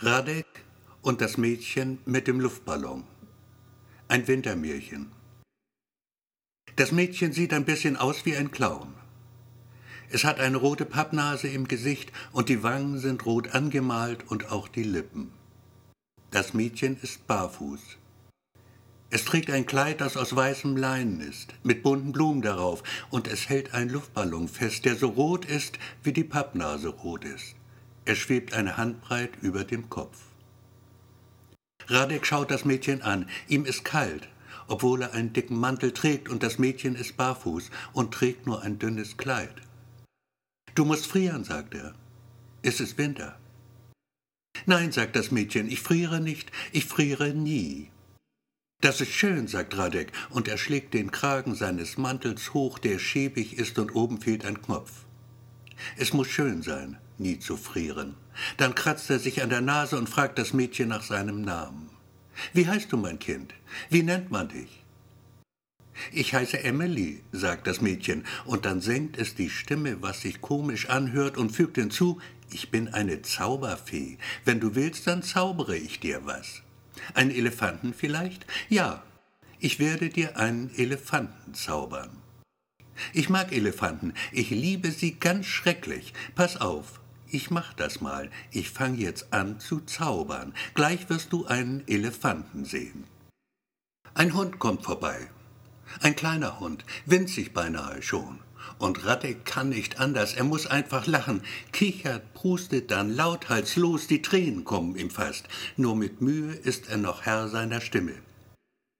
Radek und das Mädchen mit dem Luftballon. Ein Wintermärchen. Das Mädchen sieht ein bisschen aus wie ein Clown. Es hat eine rote Pappnase im Gesicht und die Wangen sind rot angemalt und auch die Lippen. Das Mädchen ist barfuß. Es trägt ein Kleid, das aus weißem Leinen ist, mit bunten Blumen darauf, und es hält einen Luftballon fest, der so rot ist, wie die Pappnase rot ist. Er schwebt eine Handbreit über dem Kopf. Radek schaut das Mädchen an. Ihm ist kalt, obwohl er einen dicken Mantel trägt und das Mädchen ist barfuß und trägt nur ein dünnes Kleid. Du musst frieren, sagt er. Es ist Winter. Nein, sagt das Mädchen, ich friere nicht, ich friere nie. Das ist schön, sagt Radek, und er schlägt den Kragen seines Mantels hoch, der schäbig ist und oben fehlt ein Knopf. Es muss schön sein nie zu frieren. Dann kratzt er sich an der Nase und fragt das Mädchen nach seinem Namen. Wie heißt du, mein Kind? Wie nennt man dich? Ich heiße Emily, sagt das Mädchen, und dann senkt es die Stimme, was sich komisch anhört, und fügt hinzu, ich bin eine Zauberfee. Wenn du willst, dann zaubere ich dir was. Einen Elefanten vielleicht? Ja, ich werde dir einen Elefanten zaubern. Ich mag Elefanten, ich liebe sie ganz schrecklich. Pass auf, ich mach das mal. Ich fang jetzt an zu zaubern. Gleich wirst du einen Elefanten sehen. Ein Hund kommt vorbei. Ein kleiner Hund, winzig beinahe schon. Und Radek kann nicht anders, er muss einfach lachen, kichert, prustet dann lauthals los, die Tränen kommen ihm fast. Nur mit Mühe ist er noch Herr seiner Stimme.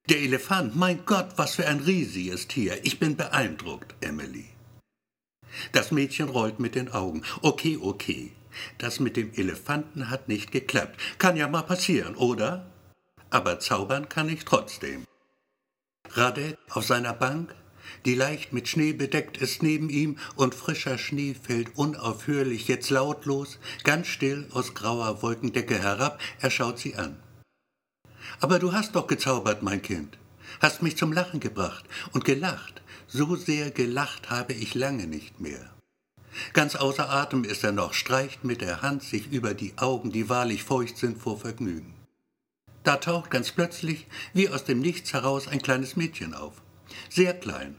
Der Elefant, mein Gott, was für ein riesiges Tier. Ich bin beeindruckt, Emily. Das Mädchen rollt mit den Augen. Okay, okay. Das mit dem Elefanten hat nicht geklappt. Kann ja mal passieren, oder? Aber zaubern kann ich trotzdem. Radek auf seiner Bank, die leicht mit Schnee bedeckt ist neben ihm, und frischer Schnee fällt unaufhörlich, jetzt lautlos, ganz still aus grauer Wolkendecke herab, er schaut sie an. Aber du hast doch gezaubert, mein Kind, hast mich zum Lachen gebracht und gelacht, so sehr gelacht habe ich lange nicht mehr. Ganz außer Atem ist er noch, streicht mit der Hand sich über die Augen, die wahrlich feucht sind vor Vergnügen. Da taucht ganz plötzlich, wie aus dem Nichts heraus, ein kleines Mädchen auf. Sehr klein,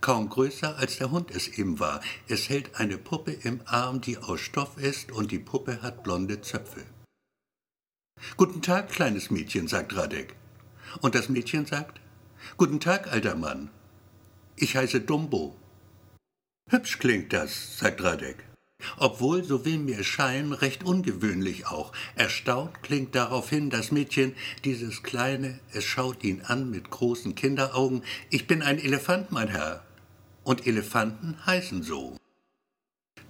kaum größer als der Hund es eben war. Es hält eine Puppe im Arm, die aus Stoff ist, und die Puppe hat blonde Zöpfe. Guten Tag, kleines Mädchen, sagt Radek. Und das Mädchen sagt, Guten Tag, alter Mann. Ich heiße Dumbo. Hübsch klingt das, sagt Radek. Obwohl, so will mir scheinen, recht ungewöhnlich auch. Erstaunt klingt daraufhin das Mädchen, dieses kleine, es schaut ihn an mit großen Kinderaugen. Ich bin ein Elefant, mein Herr. Und Elefanten heißen so.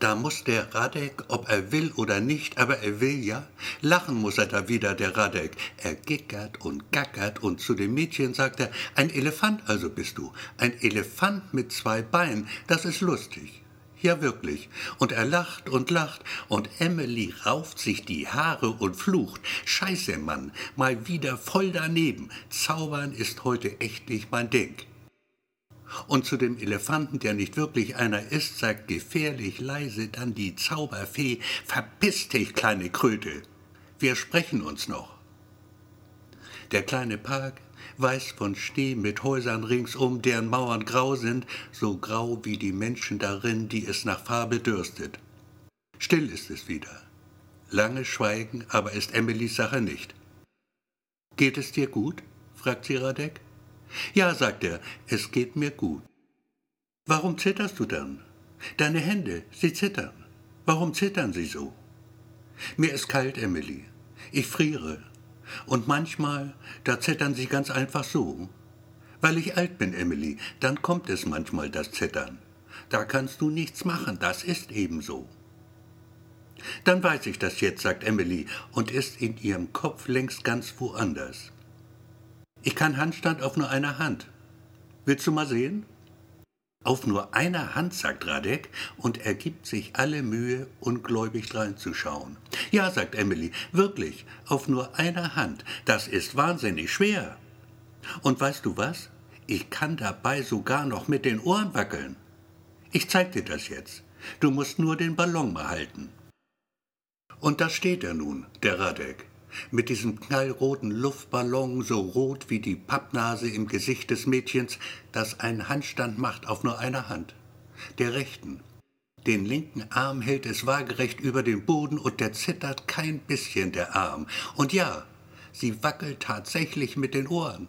Da muss der Radek, ob er will oder nicht, aber er will ja, lachen muss er da wieder, der Radek. Er gickert und gackert und zu dem Mädchen sagt er, ein Elefant also bist du, ein Elefant mit zwei Beinen, das ist lustig. Ja, wirklich. Und er lacht und lacht, und Emily rauft sich die Haare und flucht. Scheiße, Mann, mal wieder voll daneben. Zaubern ist heute echt nicht mein Ding. Und zu dem Elefanten, der nicht wirklich einer ist, sagt gefährlich leise dann die Zauberfee, Verpiss dich, kleine Kröte, wir sprechen uns noch. Der kleine Park, weiß von Schnee mit Häusern ringsum, deren Mauern grau sind, so grau wie die Menschen darin, die es nach Farbe dürstet. Still ist es wieder. Lange Schweigen, aber ist Emilys Sache nicht. Geht es dir gut? fragt sie Radek. Ja, sagt er, es geht mir gut. Warum zitterst du dann? Deine Hände, sie zittern. Warum zittern sie so? Mir ist kalt, Emily. Ich friere. Und manchmal, da zittern sie ganz einfach so. Weil ich alt bin, Emily, dann kommt es manchmal das Zittern. Da kannst du nichts machen, das ist eben so. Dann weiß ich das jetzt, sagt Emily und ist in ihrem Kopf längst ganz woanders. Ich kann Handstand auf nur einer Hand. Willst du mal sehen? Auf nur einer Hand, sagt Radek, und er gibt sich alle Mühe, ungläubig reinzuschauen. Ja, sagt Emily, wirklich, auf nur einer Hand. Das ist wahnsinnig schwer. Und weißt du was? Ich kann dabei sogar noch mit den Ohren wackeln. Ich zeig dir das jetzt. Du musst nur den Ballon mal halten. Und da steht er nun, der Radek, mit diesem knallroten Luftballon, so rot wie die Pappnase im Gesicht des Mädchens, das einen Handstand macht auf nur einer Hand, der rechten. Den linken Arm hält es waagerecht über den Boden und der zittert kein bisschen der Arm. Und ja, sie wackelt tatsächlich mit den Ohren.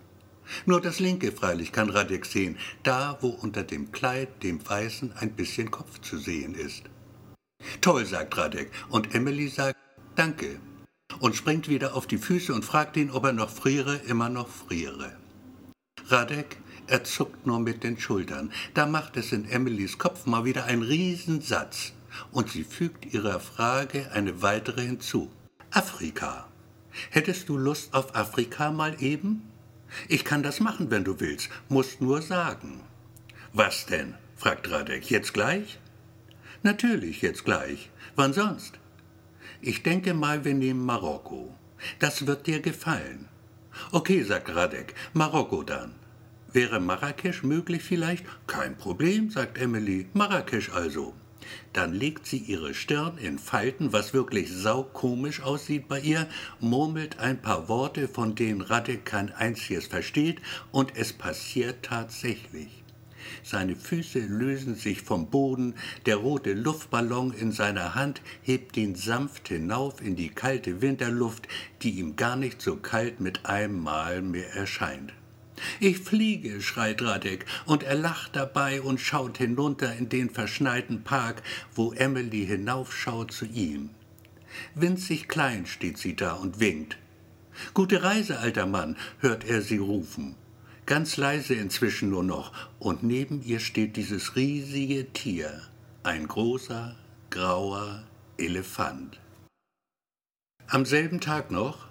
Nur das linke freilich kann Radek sehen, da wo unter dem Kleid, dem Weißen, ein bisschen Kopf zu sehen ist. Toll, sagt Radek, und Emily sagt Danke und springt wieder auf die Füße und fragt ihn, ob er noch friere, immer noch friere. Radek, er zuckt nur mit den Schultern. Da macht es in Emilys Kopf mal wieder einen Riesensatz und sie fügt ihrer Frage eine weitere hinzu. Afrika. Hättest du Lust auf Afrika mal eben? Ich kann das machen, wenn du willst, musst nur sagen. Was denn? fragt Radek. Jetzt gleich? Natürlich, jetzt gleich. Wann sonst? Ich denke mal, wir nehmen Marokko. Das wird dir gefallen. Okay, sagt Radek, Marokko dann. Wäre Marrakesch möglich vielleicht? Kein Problem, sagt Emily. Marrakesch also. Dann legt sie ihre Stirn in Falten, was wirklich saukomisch aussieht bei ihr, murmelt ein paar Worte, von denen Radek kein einziges versteht, und es passiert tatsächlich. Seine Füße lösen sich vom Boden, der rote Luftballon in seiner Hand hebt ihn sanft hinauf in die kalte Winterluft, die ihm gar nicht so kalt mit einem Mal mehr erscheint. Ich fliege, schreit Radek, und er lacht dabei und schaut hinunter in den verschneiten Park, wo Emily hinaufschaut zu ihm. Winzig klein steht sie da und winkt. Gute Reise, alter Mann, hört er sie rufen ganz leise inzwischen nur noch, und neben ihr steht dieses riesige Tier, ein großer, grauer Elefant. Am selben Tag noch,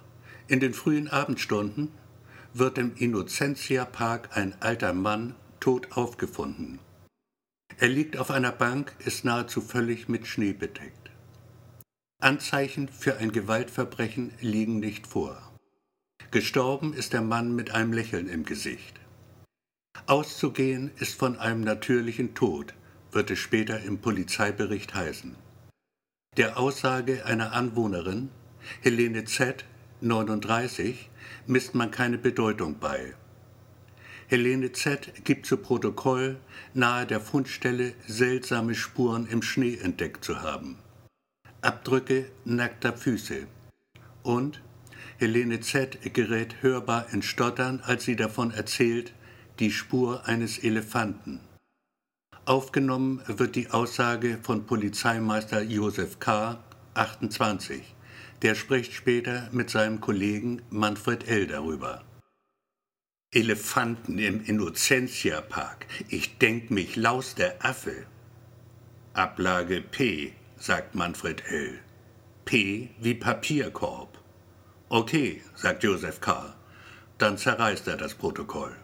in den frühen Abendstunden, wird im Innocentia Park ein alter Mann tot aufgefunden. Er liegt auf einer Bank, ist nahezu völlig mit Schnee bedeckt. Anzeichen für ein Gewaltverbrechen liegen nicht vor. Gestorben ist der Mann mit einem Lächeln im Gesicht. Auszugehen ist von einem natürlichen Tod, wird es später im Polizeibericht heißen. Der Aussage einer Anwohnerin, Helene Z., 39, misst man keine Bedeutung bei. Helene Z. gibt zu Protokoll, nahe der Fundstelle seltsame Spuren im Schnee entdeckt zu haben. Abdrücke nackter Füße. Und Helene Z. gerät hörbar in Stottern, als sie davon erzählt, die Spur eines Elefanten. Aufgenommen wird die Aussage von Polizeimeister Josef K., 28. Der spricht später mit seinem Kollegen Manfred L. darüber. Elefanten im Innocentia-Park. Ich denk mich laus der Affe. Ablage P, sagt Manfred L. P wie Papierkorb. Okay, sagt Josef K. Dann zerreißt er das Protokoll.